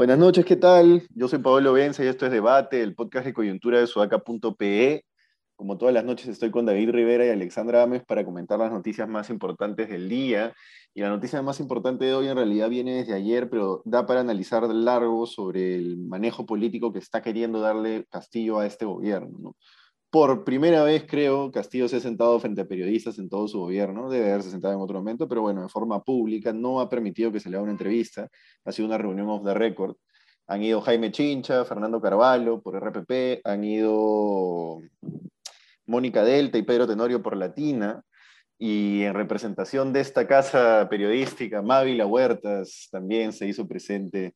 Buenas noches, ¿qué tal? Yo soy Pablo Benza y esto es Debate, el podcast de coyuntura de sudaca.pe. Como todas las noches estoy con David Rivera y Alexandra Ames para comentar las noticias más importantes del día. Y la noticia más importante de hoy en realidad viene desde ayer, pero da para analizar largo sobre el manejo político que está queriendo darle Castillo a este gobierno. Por primera vez, creo, Castillo se ha sentado frente a periodistas en todo su gobierno, debe haberse sentado en otro momento, pero bueno, en forma pública, no ha permitido que se le haga una entrevista, ha sido una reunión off the record. Han ido Jaime Chincha, Fernando Carvalho por RPP, han ido Mónica Delta y Pedro Tenorio por Latina, y en representación de esta casa periodística, Mávila Huertas también se hizo presente.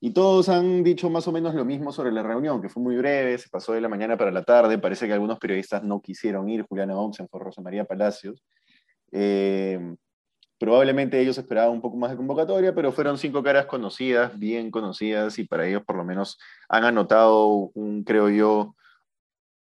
Y todos han dicho más o menos lo mismo sobre la reunión, que fue muy breve, se pasó de la mañana para la tarde, parece que algunos periodistas no quisieron ir, Juliana fue Rosa María Palacios. Eh, probablemente ellos esperaban un poco más de convocatoria, pero fueron cinco caras conocidas, bien conocidas, y para ellos por lo menos han anotado un, creo yo,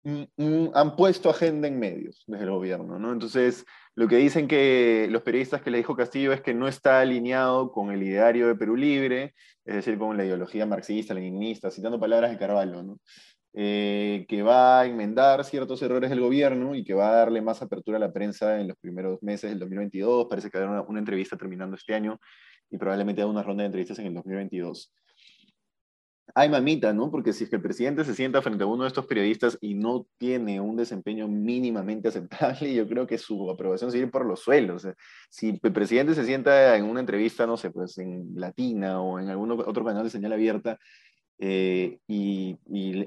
han puesto agenda en medios desde el gobierno, ¿no? Entonces, lo que dicen que los periodistas que le dijo Castillo es que no está alineado con el ideario de Perú Libre, es decir, con la ideología marxista, leninista, citando palabras de Carvalho. Eh, que va a enmendar ciertos errores del gobierno y que va a darle más apertura a la prensa en los primeros meses del 2022. Parece que habrá una, una entrevista terminando este año y probablemente haga una ronda de entrevistas en el 2022 ay mamita, ¿no? Porque si es que el presidente se sienta frente a uno de estos periodistas y no tiene un desempeño mínimamente aceptable, yo creo que su aprobación sigue por los suelos. si el presidente se sienta en una entrevista, no sé, pues en Latina o en algún otro canal de señal abierta, eh, y,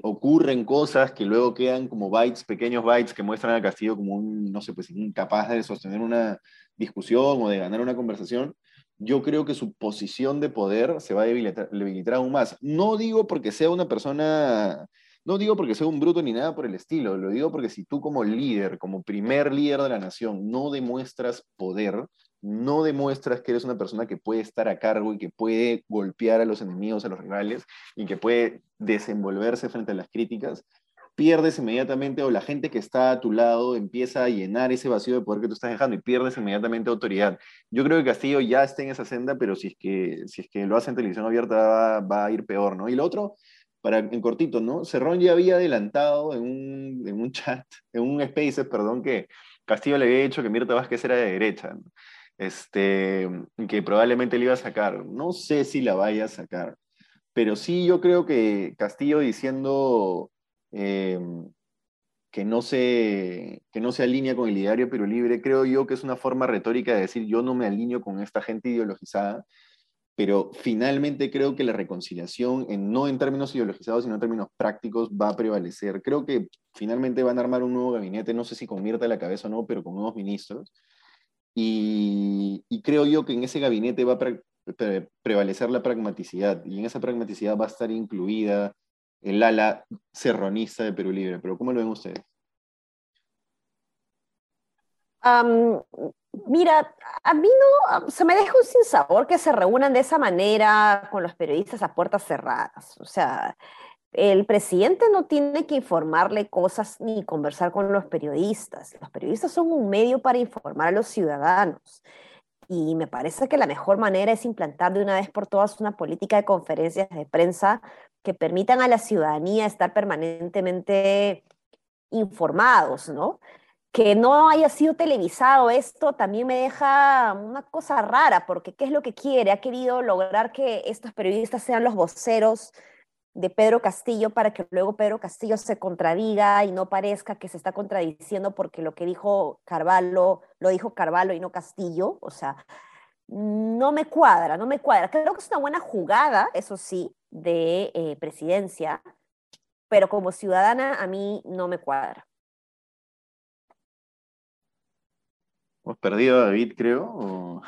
ocurren cosas que luego quedan como bytes, pequeños bytes que muestran a Castillo como un, no sé, pues incapaz de sostener una discusión o de ganar una conversación, yo creo que su posición de poder se va a debilitar, aún más. No digo porque sea una persona, no digo porque sea un bruto ni nada por el estilo, lo digo porque si tú como líder, como primer líder de la nación, no demuestras poder, no demuestras que eres una persona que puede estar a cargo y que puede golpear a los enemigos, a los rivales y que puede desenvolverse frente a las críticas, pierdes inmediatamente o la gente que está a tu lado empieza a llenar ese vacío de poder que tú estás dejando y pierdes inmediatamente autoridad. Yo creo que Castillo ya está en esa senda, pero si es que, si es que lo hace en televisión abierta va, a ir peor, ¿no? Y lo otro, para, en cortito, ¿no? Cerrón ya había adelantado en un, en un chat, en un Spaces, perdón, que Castillo le había dicho que Mirta Vázquez era de derecha, ¿no? este, que probablemente le iba a sacar. No sé si la vaya a sacar, pero sí yo creo que Castillo diciendo eh, que, no se, que no se alinea con el ideario pero libre, creo yo que es una forma retórica de decir yo no me alineo con esta gente ideologizada, pero finalmente creo que la reconciliación, en, no en términos ideologizados, sino en términos prácticos, va a prevalecer. Creo que finalmente van a armar un nuevo gabinete, no sé si convierta la cabeza o no, pero con nuevos ministros. Y creo yo que en ese gabinete va a prevalecer la pragmaticidad, y en esa pragmaticidad va a estar incluida el ala serronista de Perú Libre, pero ¿cómo lo ven ustedes? mira, a mí no, se me deja un sinsabor que se reúnan de esa manera con los periodistas a puertas cerradas. O sea, el presidente no tiene que informarle cosas ni conversar con los periodistas. Los periodistas son un medio para informar a los ciudadanos. Y me parece que la mejor manera es implantar de una vez por todas una política de conferencias de prensa que permitan a la ciudadanía estar permanentemente informados, ¿no? Que no haya sido televisado esto también me deja una cosa rara, porque ¿qué es lo que quiere? Ha querido lograr que estos periodistas sean los voceros de Pedro Castillo para que luego Pedro Castillo se contradiga y no parezca que se está contradiciendo porque lo que dijo Carvalho lo dijo Carvalho y no Castillo, o sea, no me cuadra, no me cuadra. Creo que es una buena jugada, eso sí, de eh, presidencia, pero como ciudadana a mí no me cuadra. Hemos perdido a David, creo.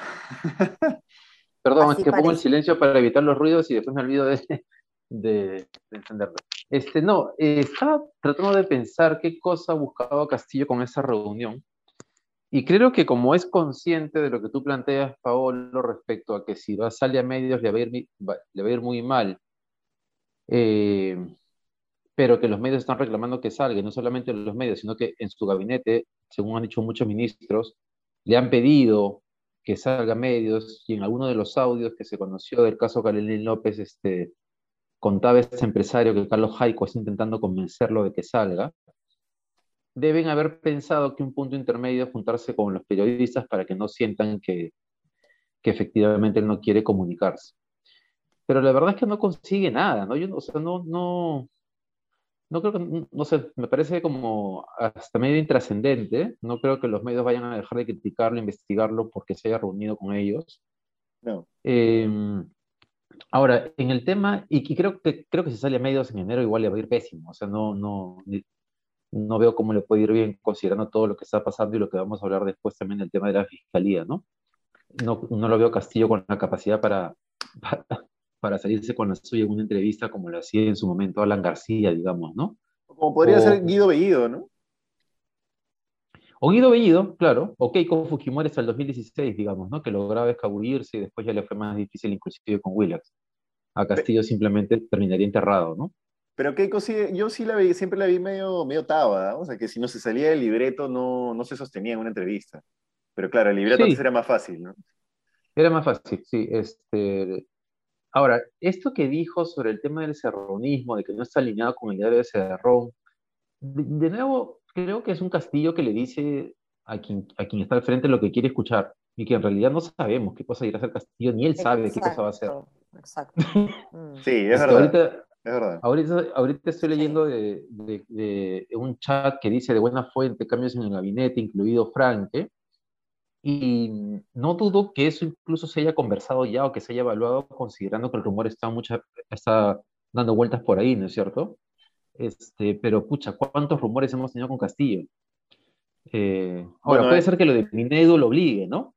Perdón, es que pongo el silencio para evitar los ruidos y después me olvido de, de, encenderlo. Este, no, eh, estaba tratando de pensar qué cosa buscaba Castillo con esa reunión. Y creo que como es consciente de lo que tú planteas, Paolo, respecto a que si va, sale a medios le va a ir, le va a ir muy mal, eh, pero que los medios están reclamando que salga, no solamente los medios, sino que en su gabinete, según han dicho muchos ministros, le han pedido que salga medios, y en alguno de los audios que se conoció del caso Carolina López, este, contaba este empresario que Carlos Jaico está intentando convencerlo de que salga, deben haber pensado que un punto intermedio es juntarse con los periodistas para que no sientan que, que efectivamente él no quiere comunicarse. Pero la verdad es que no consigue nada, ¿no? Yo, o sea, no, no, no creo que, no sé, me parece como hasta medio intrascendente. No creo que los medios vayan a dejar de criticarlo, investigarlo porque se haya reunido con ellos. No. Em, ahora, en el tema, y, creo, que, creo que si sale a medios en enero igual le va a ir pésimo. O sea, no, no, no veo cómo le puede ir bien considerando todo lo que está pasando y lo que vamos a hablar después también del tema de la fiscalía, ¿no? No, no lo veo Castillo con la capacidad para, para salirse con la suya en una entrevista como lo hacía en su momento Alan García, digamos, ¿no? Como podría ser Guido Bellido, ¿no? O Guido Bellido, claro, o Keiko Fujimori hasta el 2016, digamos, ¿no? Que lograba escabullirse y después ya le fue más difícil inclusive con Willax. A Castillo simplemente terminaría enterrado, ¿no? Pero Keiko sí, yo sí la vi, siempre la vi medio, medio taba, o sea que si no se salía del libreto no, no se sostenía en una entrevista. Pero claro, el libreto antes era más fácil, ¿no? Era más fácil, sí. Este, Ahora, esto que dijo sobre el tema del cerronismo, de que no está alineado con el diario de Cerrón, de, nuevo, creo que es un castillo que le dice a quien, a quien está al frente lo que quiere escuchar y que en realidad no sabemos qué cosa irá a hacer Castillo, ni él sabe qué cosa va a hacer. Exacto. Mm. sí, es verdad. Ahorita, Ahorita, estoy leyendo de, de, un chat que dice de buena fuente, cambios en el gabinete, incluido Franke, y no dudo que eso incluso se haya conversado ya o que se haya evaluado considerando que el rumor está, mucha, está dando vueltas por ahí, ¿no es cierto? Este, pero pucha, ¿cuántos rumores hemos tenido con Castillo? Eh, ahora, puede eh, ser que lo de Minedo lo obligue, ¿no?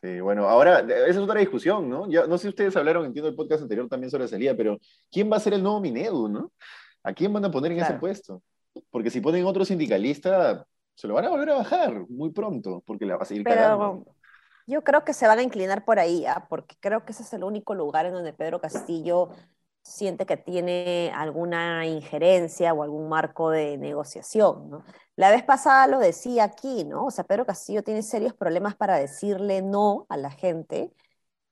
Sí. bueno, ahora, esa es otra discusión, ¿no? Ya, no sé si ustedes hablaron, entiendo el podcast anterior también sobre salida, pero ¿quién va a ser el nuevo Minedo, no? ¿A quién van a poner en ese puesto? Porque si ponen otro sindicalista, se lo van a volver a bajar muy pronto, porque la va a seguir Pero Yo creo que se van a inclinar por ahí, ¿ah? porque creo que ese es el único lugar en donde Pedro Castillo siente que tiene alguna injerencia o algún marco de negociación. ¿no? La vez pasada lo decía aquí, ¿no? O sea, Pedro Castillo tiene serios problemas para decirle no a la gente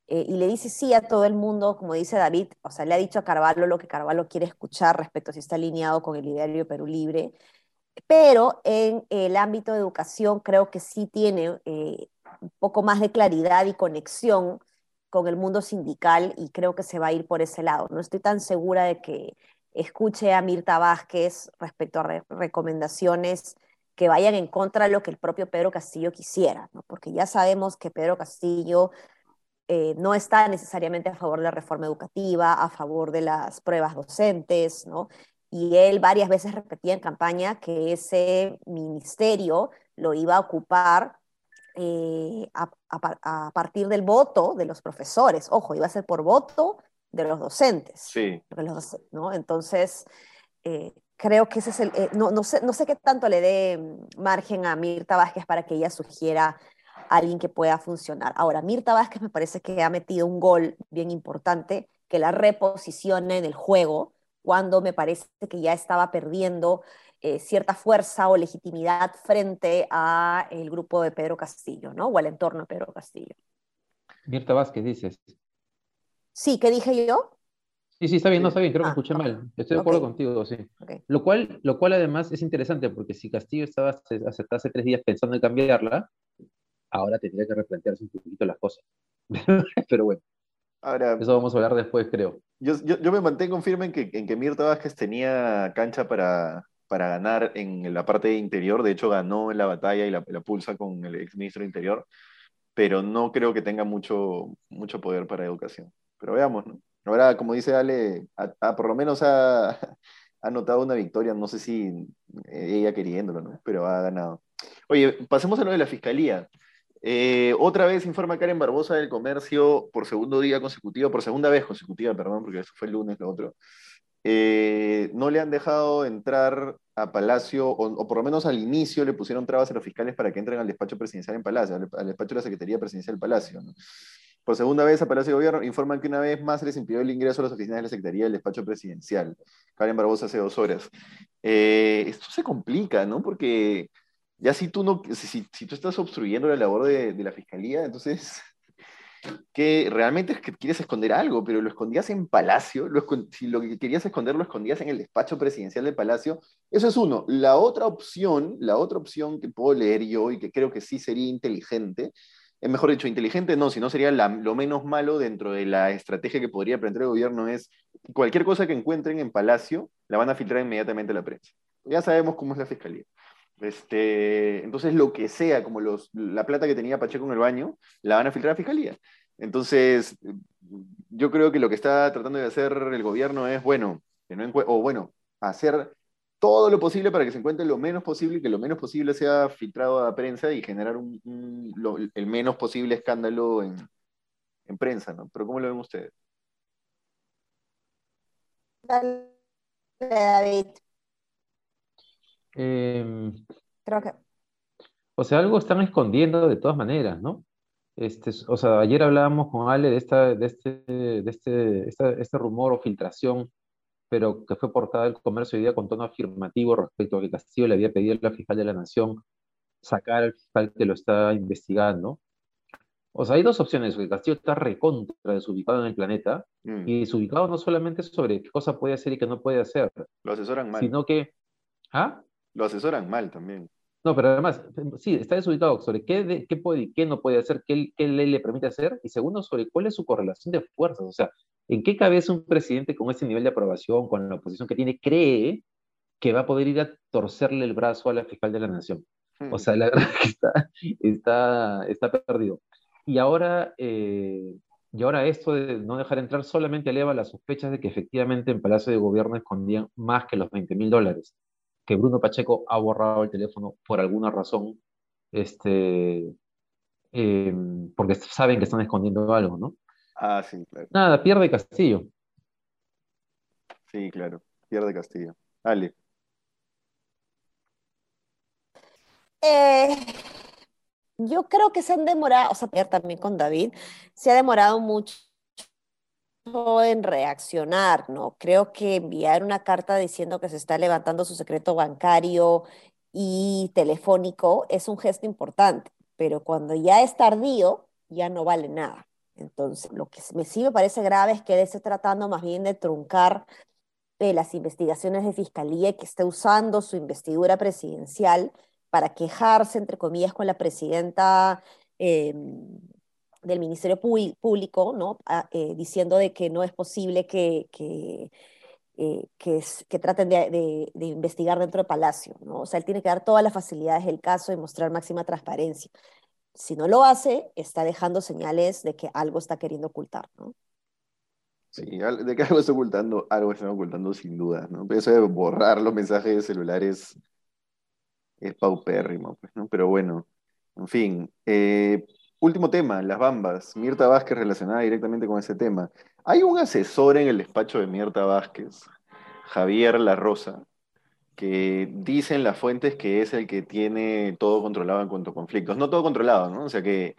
eh, y le dice sí a todo el mundo, como dice David, o sea, le ha dicho a Carvalho lo que Carvalho quiere escuchar respecto a si está alineado con el ideario Perú Libre pero en el ámbito de educación creo que sí tiene eh, un poco más de claridad y conexión con el mundo sindical y creo que se va a ir por ese lado. No estoy tan segura de que escuche a Mirta Vázquez respecto a recomendaciones que vayan en contra de lo que el propio Pedro Castillo quisiera, porque ya sabemos que Pedro Castillo eh, no está necesariamente a favor de la reforma educativa, a favor de las pruebas docentes, ¿no? y él varias veces repetía en campaña que ese ministerio lo iba a ocupar eh, a, partir del voto de los profesores. Ojo, iba a ser por voto de los docentes. Sí. ¿no? Entonces, eh, creo que ese es el... Eh, no, no, sé, no sé qué tanto le dé margen a Mirta Vázquez para que ella sugiera a alguien que pueda funcionar. Ahora, Mirta Vázquez me parece que ha metido un gol bien importante que la reposicione en el juego cuando me parece que ya estaba perdiendo eh, cierta fuerza o legitimidad frente a el grupo de Pedro Castillo, ¿no? O al entorno de Pedro Castillo. Mirta Vázquez, dices. Sí, ¿qué dije yo? Sí, sí, está bien, no está bien, creo que ah, escuché mal. Estoy de acuerdo contigo, sí. Lo, cual, lo cual además es interesante porque si Castillo estaba hace, hace, tres días pensando en cambiarla, ahora tendría que replantearse un poquito las cosas. Pero bueno. Ahora, Eso vamos a hablar después, creo. Yo, yo, me mantengo firme en que, en que Mirta Vázquez tenía cancha para, para ganar en la parte interior. De hecho, ganó en la batalla y la, la pulsa con el ex ministro de Interior. Pero no creo que tenga mucho, mucho poder para educación. Pero veamos, ¿no? Ahora, como dice Ale, por lo menos ha, ha notado una victoria. No sé si ella queriéndolo, ¿no? Pero ha ganado. Oye, pasemos a lo de la fiscalía. Eh, otra vez informa Karen Barbosa del comercio por segundo día consecutivo, por segunda vez consecutiva, perdón, porque eso fue el lunes, lo otro. Eh, no le han dejado entrar a Palacio, o, por lo menos al inicio le pusieron trabas a los fiscales para que entren al despacho presidencial en Palacio, al, despacho de la Secretaría Presidencial del Palacio. Por segunda vez a Palacio de Gobierno informan que una vez más les impidió el ingreso a las oficinas de la Secretaría del Despacho Presidencial. Karen Barbosa hace dos horas. Eh, esto se complica, ¿no? Porque ya si tú, no, si, tú estás obstruyendo la labor de la Fiscalía, entonces que realmente es que quieres esconder algo, pero lo escondías en Palacio, si lo que querías esconder lo escondías en el despacho presidencial del Palacio, eso es uno. La otra opción, la otra opción que puedo leer yo y que creo que sí sería inteligente, es mejor dicho, inteligente no, sino sería lo menos malo dentro de la estrategia que podría aprender el gobierno es cualquier cosa que encuentren en Palacio, la van a filtrar inmediatamente a la prensa. Ya sabemos cómo es la fiscalía. Este, entonces, lo que sea, como la plata que tenía Pacheco en el baño, la van a filtrar a Fiscalía. Entonces, yo creo que lo que está tratando de hacer el gobierno es, bueno, o bueno, hacer todo lo posible para que se encuentre lo menos posible y que lo menos posible sea filtrado a la prensa y generar el menos posible escándalo en, en prensa, ¿no? Pero ¿cómo lo ven ustedes? Dale, David. Em, Creo que. O sea, algo están escondiendo de todas maneras, ¿no? Este, o sea, ayer hablábamos con Ale de, esta, de, este, de este, este rumor o filtración, pero que fue portada del comercio hoy día con tono afirmativo respecto a que Castillo le había pedido a la fiscal de la Nación sacar al fiscal que lo está investigando. O sea, hay dos opciones, que Castillo está recontra desubicado en el planeta, mm. y desubicado no solamente sobre qué cosa puede hacer y qué no puede hacer, lo asesoran mal. Sino que, ¿ah? Lo asesoran mal también. No, pero además, sí, está desubicado sobre qué, qué puede y qué no puede hacer, qué, qué ley le permite hacer, y segundo, sobre cuál es su correlación de fuerzas. O sea, ¿en qué cabeza un presidente con ese nivel de aprobación, con la oposición que tiene, cree que va a poder ir a torcerle el brazo a la fiscal de la nación? O sea, la verdad que está, está, está perdido. Y ahora, eh, y ahora esto de no dejar entrar solamente eleva las sospechas de que efectivamente en Palacio de Gobierno escondían más que los 20 mil dólares que Bruno Pacheco ha borrado el teléfono por alguna razón, este, em, porque saben que están escondiendo algo, ¿no? Ah, sí, claro. Nada, pierde Castillo. Sí, claro, pierde Castillo. Ale. Eh, yo creo que se han demorado, o sea, también con David, se ha demorado mucho en reaccionar, ¿no? Creo que enviar una carta diciendo que se está levantando su secreto bancario y telefónico es un gesto importante, pero cuando ya es tardío, ya no vale nada. Entonces, lo que me sí me parece grave es que él esté tratando más bien de truncar eh, las investigaciones de fiscalía y que esté usando su investidura presidencial para quejarse, entre comillas, con la presidenta em, del Ministerio Público, ¿no? Ah, eh, diciendo de que no es posible que, que, eh, que, traten de, de, investigar dentro del Palacio, ¿no? O sea, él tiene que dar todas las facilidades del caso y mostrar máxima transparencia. Si no lo hace, está dejando señales de que algo está queriendo ocultar, ¿no? Sí, de que algo está ocultando, algo está ocultando sin duda, ¿no? Eso de borrar los mensajes de celulares es paupérrimo, pues, ¿no? Pero bueno, en fin. Eh, Último tema, las bambas. Mirta Vázquez relacionada directamente con ese tema. Hay un asesor en el despacho de Mirta Vázquez, Javier La Rosa, que dicen las fuentes que es el que tiene todo controlado en cuanto a conflictos. No todo controlado, ¿no? O sea que,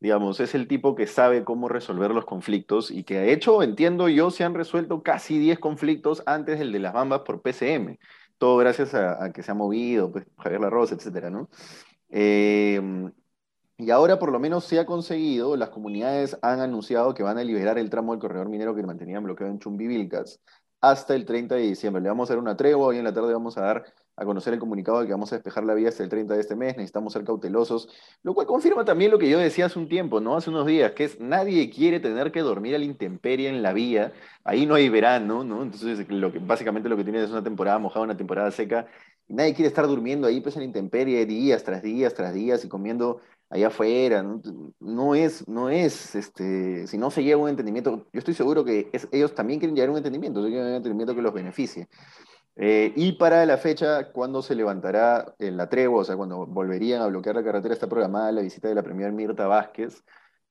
digamos, es el tipo que sabe cómo resolver los conflictos y que ha hecho, entiendo yo, se han resuelto casi 10 conflictos antes del de las bambas por PCM. Todo gracias a, que se ha movido, pues, Javier La Rosa, etcétera, ¿no? Eh, y ahora por lo menos se ha conseguido, las comunidades han anunciado que van a liberar el tramo del corredor minero que mantenían bloqueado en Chumbivilcas hasta el 30 de diciembre. Le vamos a dar una tregua, hoy en la tarde vamos a dar a conocer el comunicado de que vamos a despejar la vía hasta el 30 de este mes, necesitamos ser cautelosos, lo cual confirma también lo que yo decía hace un tiempo, ¿no? Hace unos días, que es nadie quiere tener que dormir a la intemperie en la vía, ahí no hay verano, ¿no? Entonces, lo que, básicamente lo que tiene es una temporada mojada, una temporada seca, y nadie quiere estar durmiendo ahí pues en la intemperie días tras días tras días y comiendo allá afuera, ¿no? es, no es, este, si no se llega a un entendimiento, yo estoy seguro que ellos también quieren llegar a un entendimiento, un entendimiento que los beneficie. Eh, y para la fecha, cuando se levantará en la tregua, o sea, cuando volverían a bloquear la carretera, está programada la visita de la premier Mirta Vázquez.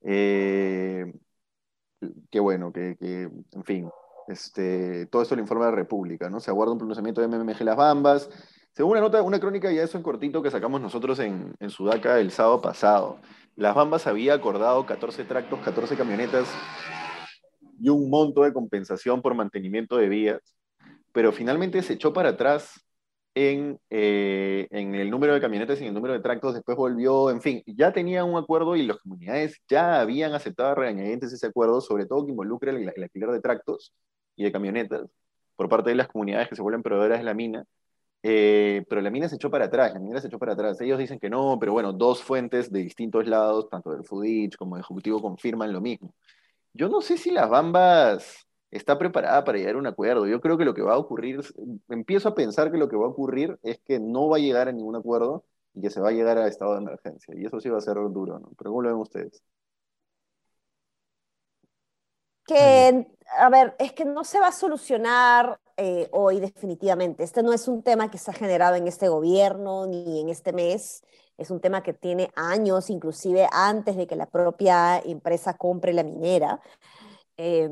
Eh, qué bueno, que, en fin, este, todo esto lo informa la República, ¿no? Se aguarda un pronunciamiento de MMG Las Bambas, según una nota, una crónica ya eso en cortito que sacamos nosotros en, en Sudaca el sábado pasado, Las Bambas había acordado 14 tractos, 14 camionetas y un monto de compensación por mantenimiento de vías, pero finalmente se echó para atrás en, eh, en, el número de camionetas y en el número de tractos, después volvió, en fin, ya tenía un acuerdo y las comunidades ya habían aceptado regañadientes ese acuerdo, sobre todo que involucra el, el, alquiler de tractos y de camionetas por parte de las comunidades que se vuelven proveedoras de la mina, eh, pero la mina se echó para atrás, la mina se echó para atrás. Ellos dicen que no, pero bueno, dos fuentes de distintos lados, tanto del FUDICH como del Ejecutivo, confirman lo mismo. Yo no sé si las Bambas está preparada para llegar a un acuerdo. Yo creo que lo que va a ocurrir, empiezo a pensar que lo que va a ocurrir es que no va a llegar a ningún acuerdo y que se va a llegar a estado de emergencia. Y eso sí va a ser duro, ¿no? Pero ¿cómo lo ven ustedes? Que, a ver, es que no se va a solucionar eh, hoy definitivamente. Este no es un tema que ha generado en este gobierno ni en este mes. Es un tema que tiene años, inclusive antes de que la propia empresa compre la minera. Eh,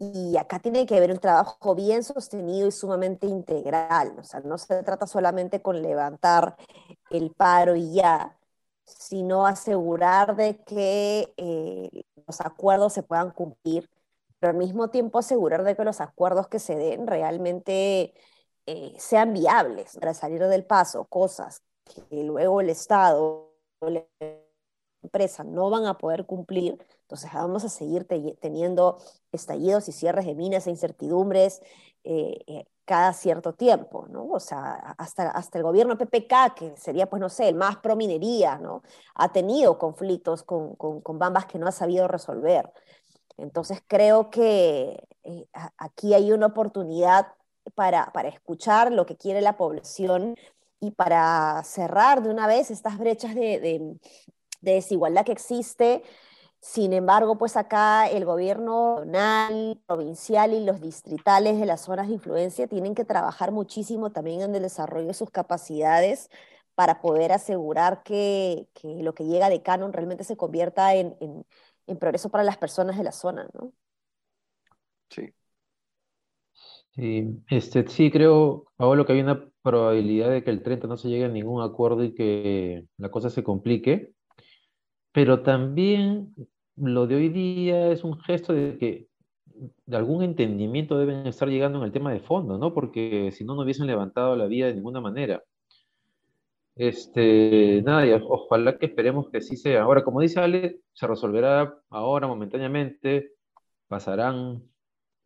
y acá tiene que haber un trabajo bien sostenido y sumamente integral. O sea, no se trata solamente con levantar el paro y ya, sino asegurar de que eh, los acuerdos se puedan cumplir, pero al mismo tiempo asegurar de que los acuerdos que se den realmente eh, sean viables para salir del paso, cosas que luego el Estado, la empresa no van a poder cumplir entonces vamos a seguir teniendo estallidos y cierres de minas e incertidumbres eh, eh, cada cierto tiempo, ¿no? O sea, hasta, hasta el gobierno PPK, que sería, pues no sé, el más pro minería, ¿no? Ha tenido conflictos con, con, bambas que no ha sabido resolver. Entonces creo que eh, aquí hay una oportunidad para, para escuchar lo que quiere la población y para cerrar de una vez estas brechas de, de, de desigualdad que existe. Sin embargo, pues acá el gobierno nacional, provincial y los distritales de las zonas de influencia tienen que trabajar muchísimo también en el desarrollo de sus capacidades para poder asegurar que, lo que llega de Canon realmente se convierta en, progreso para las personas de la zona, ¿no? Sí. Sí, este, sí, creo, Pablo, que hay una probabilidad de que el 30 no se llegue a ningún acuerdo y que la cosa se complique. Pero también lo de hoy día es un gesto de que de algún entendimiento deben estar llegando en el tema de fondo, ¿no? Porque si no, no hubiesen levantado la vida de ninguna manera. Este, nada, ojalá que esperemos que sí sea. Ahora, como dice Ale, se resolverá ahora momentáneamente, pasarán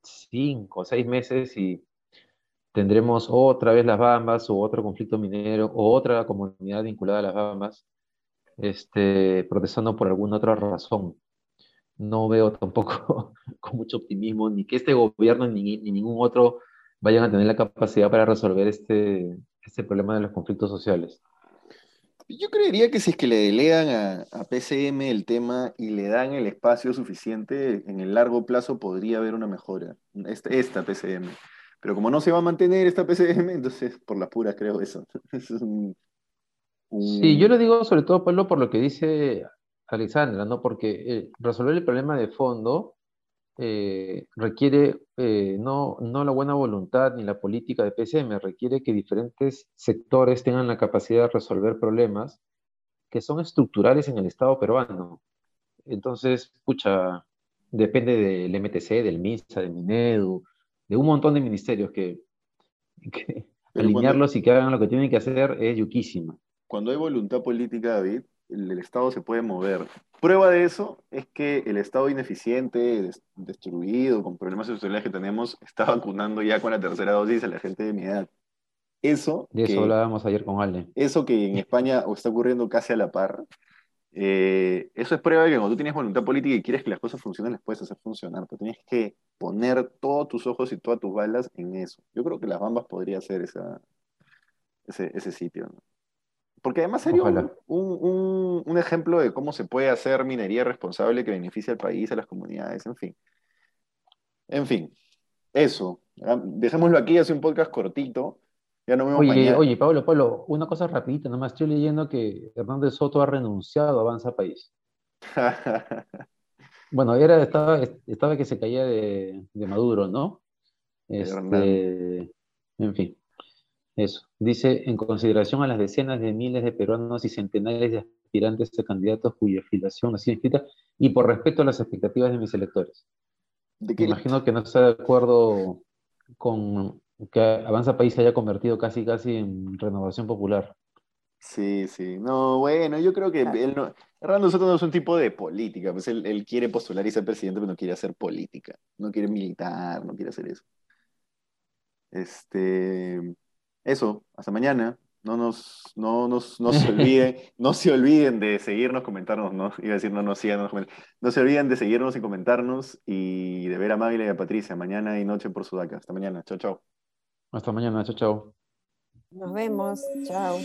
cinco o seis meses y tendremos otra vez las Bambas o otro conflicto minero o otra comunidad vinculada a las Bambas este, protestando por alguna otra razón. No veo tampoco con mucho optimismo ni que este gobierno ni, ningún otro vayan a tener la capacidad para resolver este, este problema de los conflictos sociales. Yo creería que si es que le delegan a, a, PCM el tema y le dan el espacio suficiente, en el largo plazo podría haber una mejora. Esta, esta PCM. Pero como no se va a mantener esta PCM, entonces por las puras creo eso. Sí, yo lo digo sobre todo, Pablo, por lo que dice Alexandra, ¿no? Porque eh, resolver el problema de fondo eh, requiere eh, no, no la buena voluntad ni la política de PCM, requiere que diferentes sectores tengan la capacidad de resolver problemas que son estructurales en el Estado peruano. Entonces, pucha, depende del MTC, del MISA, del MINEDU, de un montón de ministerios que, alinearlos y que hagan lo que tienen que hacer es yuquísima cuando hay voluntad política, David, el, Estado se puede mover. Prueba de eso es que el Estado ineficiente, destruido, con problemas sociales que tenemos, está vacunando ya con la tercera dosis a la gente de mi edad. Eso. De eso hablábamos ayer con Ale. Eso que en España está ocurriendo casi a la par. Eh, eso es prueba de que cuando tú tienes voluntad política y quieres que las cosas funcionen, las puedes hacer funcionar. Pero tienes que poner todos tus ojos y todas tus balas en eso. Yo creo que las Bambas podría ser esa, ese, ese sitio. ¿no? Porque además sería un, ejemplo de cómo se puede hacer minería responsable que beneficia al país, a las comunidades, en fin. En fin, eso. Dejémoslo aquí, hace un podcast cortito. Ya no oye, oye, Pablo, Pablo, una cosa rapidita, nomás estoy leyendo que Hernández Soto ha renunciado a Avanza País. bueno, era, estaba, estaba que se caía de, Maduro, ¿no? Este, en fin. Eso. Dice, en consideración a las decenas de miles de peruanos y centenares de aspirantes a candidatos cuya afiliación ha sido inscrita y por respeto a las expectativas de mis electores. ¿De Me imagino que no está de acuerdo con que Avanza País se haya convertido casi casi en renovación popular. Sí, sí. No, bueno, yo creo que él no, nosotros no es un tipo de política, pues él, él, quiere postular y ser presidente, pero no quiere hacer política, no quiere militar, no quiere hacer eso. Este, eso, hasta mañana. No nos, no nos, no se olviden, no se olviden de seguirnos, comentarnos, no, iba a decir no nos sigan, no, no se olviden de seguirnos y comentarnos y de ver a Magla y a Patricia mañana y noche por Sudaca. Hasta mañana, chao, chao. Hasta mañana, chao, chao. Nos vemos, chao.